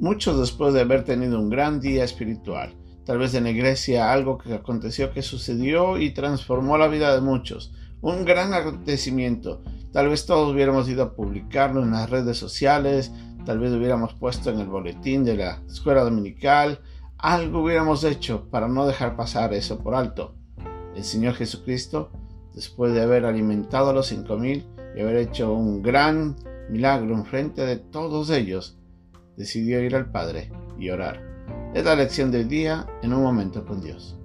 muchos después de haber tenido un gran día espiritual. Tal vez en la iglesia algo que aconteció que sucedió y transformó la vida de muchos. Un gran acontecimiento. Tal vez todos hubiéramos ido a publicarlo en las redes sociales, tal vez hubiéramos puesto en el boletín de la escuela dominical, algo hubiéramos hecho para no dejar pasar eso por alto. El Señor Jesucristo, después de haber alimentado a los cinco mil y haber hecho un gran milagro en frente de todos ellos, decidió ir al Padre y orar. Es la lección del día en un momento con Dios.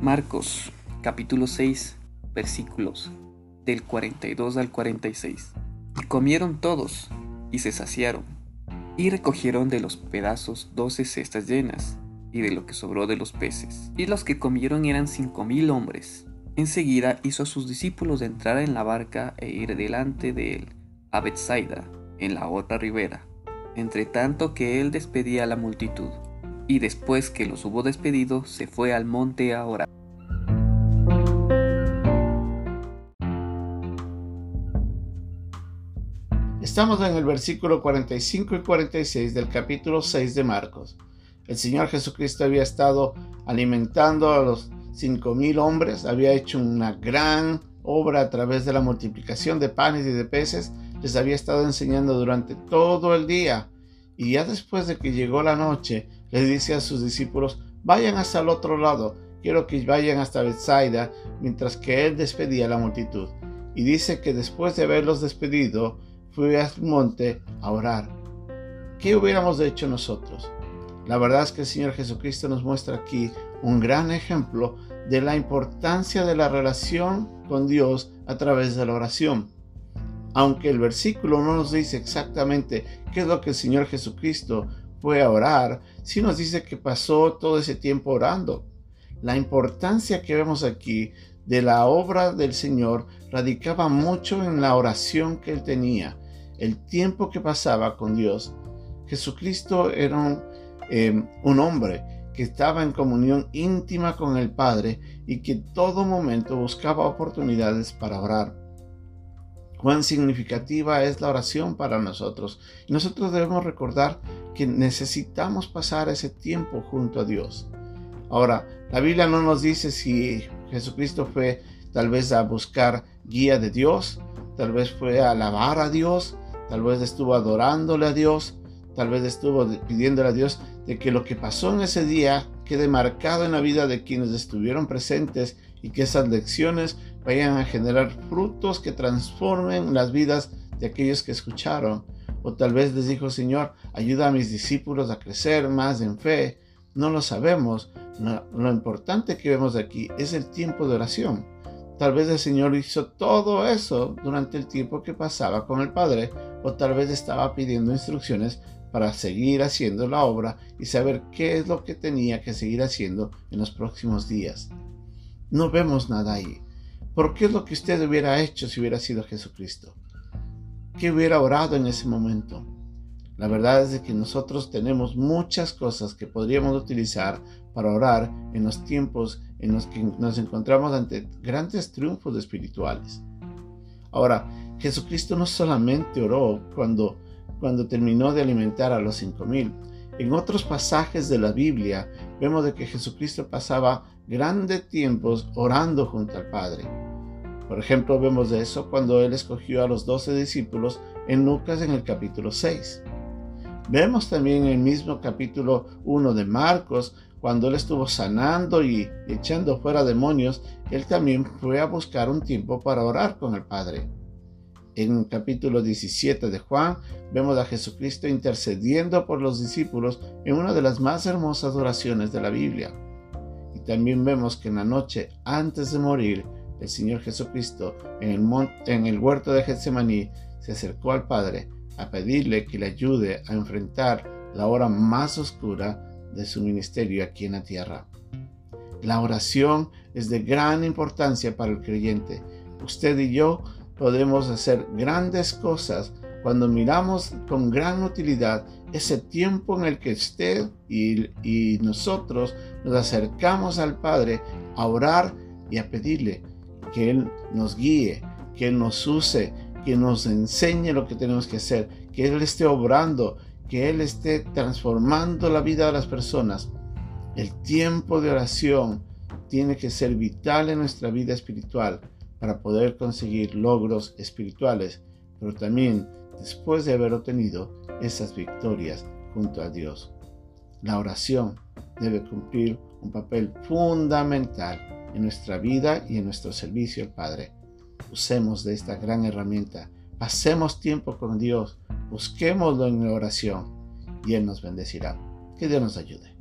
Marcos capítulo 6 versículos del 42 al 46. Y comieron todos y se saciaron y recogieron de los pedazos doce cestas llenas y de lo que sobró de los peces. Y los que comieron eran cinco mil hombres. Enseguida hizo a sus discípulos entrar en la barca e ir delante de él a Bethsaida, en la otra ribera, entre tanto que él despedía a la multitud. Y después que los hubo despedido, se fue al monte a orar. Estamos en el versículo 45 y 46 del capítulo 6 de Marcos. El Señor Jesucristo había estado alimentando a los cinco mil hombres, había hecho una gran obra a través de la multiplicación de panes y de peces, les había estado enseñando durante todo el día. Y ya después de que llegó la noche, les dice a sus discípulos, vayan hasta el otro lado, quiero que vayan hasta Bethsaida, mientras que él despedía a la multitud. Y dice que después de haberlos despedido, fue al monte a orar. ¿Qué hubiéramos hecho nosotros? La verdad es que el Señor Jesucristo nos muestra aquí un gran ejemplo de la importancia de la relación con Dios a través de la oración. Aunque el versículo no nos dice exactamente qué es lo que el Señor Jesucristo fue a orar, sí nos dice que pasó todo ese tiempo orando. La importancia que vemos aquí de la obra del Señor radicaba mucho en la oración que él tenía, el tiempo que pasaba con Dios. Jesucristo era un Em, un hombre que estaba en comunión íntima con el Padre y que todo momento buscaba oportunidades para orar. Cuán significativa es la oración para nosotros. Nosotros debemos recordar que necesitamos pasar ese tiempo junto a Dios. Ahora, la Biblia no nos dice si Jesucristo fue tal vez a buscar guía de Dios, tal vez fue a alabar a Dios, tal vez estuvo adorándole a Dios, tal vez estuvo pidiéndole a Dios de que lo que pasó en ese día quede marcado en la vida de quienes estuvieron presentes y que esas lecciones vayan a generar frutos que transformen las vidas de aquellos que escucharon. O tal vez les dijo, Señor, ayuda a mis discípulos a crecer más en fe. No lo sabemos. lo importante que vemos aquí es el tiempo de oración. Tal vez el Señor hizo todo eso durante el tiempo que pasaba con el Padre, o tal vez estaba pidiendo instrucciones para seguir haciendo la obra y saber qué es lo que tenía que seguir haciendo en los próximos días. No vemos nada ahí. ¿Por qué es lo que usted hubiera hecho si hubiera sido Jesucristo? ¿Qué hubiera orado en ese momento? La verdad es que nosotros tenemos muchas cosas que podríamos utilizar para orar en los tiempos en los que nos encontramos ante grandes triunfos espirituales. Ahora, Jesucristo no solamente oró cuando cuando terminó de alimentar a los cinco mil. En otros pasajes de la Biblia vemos de que Jesucristo pasaba grandes tiempos orando junto al Padre. Por ejemplo, vemos de eso cuando Él escogió a los doce discípulos en Lucas en el capítulo 6. Vemos también en el mismo capítulo 1 de Marcos, cuando Él estuvo sanando y echando fuera demonios, Él también fue a buscar un tiempo para orar con el Padre. En el capítulo 17 de Juan vemos a Jesucristo intercediendo por los discípulos en una de las más hermosas oraciones de la Biblia. Y también vemos que en la noche antes de morir, el Señor Jesucristo en el, huerto de Getsemaní se acercó al Padre a pedirle que le ayude a enfrentar la hora más oscura de su ministerio aquí en la tierra. La oración es de gran importancia para el creyente. Usted y yo podemos hacer grandes cosas cuando miramos con gran utilidad ese tiempo en el que usted y, nosotros nos acercamos al Padre a orar y a pedirle. que Él nos guíe, que Él nos use, que nos enseñe lo que tenemos que hacer, que Él esté obrando, que Él esté transformando la vida de las personas. El tiempo de oración tiene que ser vital en nuestra vida espiritual para poder conseguir logros espirituales, pero también después de haber obtenido esas victorias junto a Dios. La oración debe cumplir un papel fundamental en nuestra vida y en nuestro servicio al Padre. Usemos de esta gran herramienta, pasemos tiempo con Dios, busquémoslo en la oración y Él nos bendecirá. Que Dios nos ayude.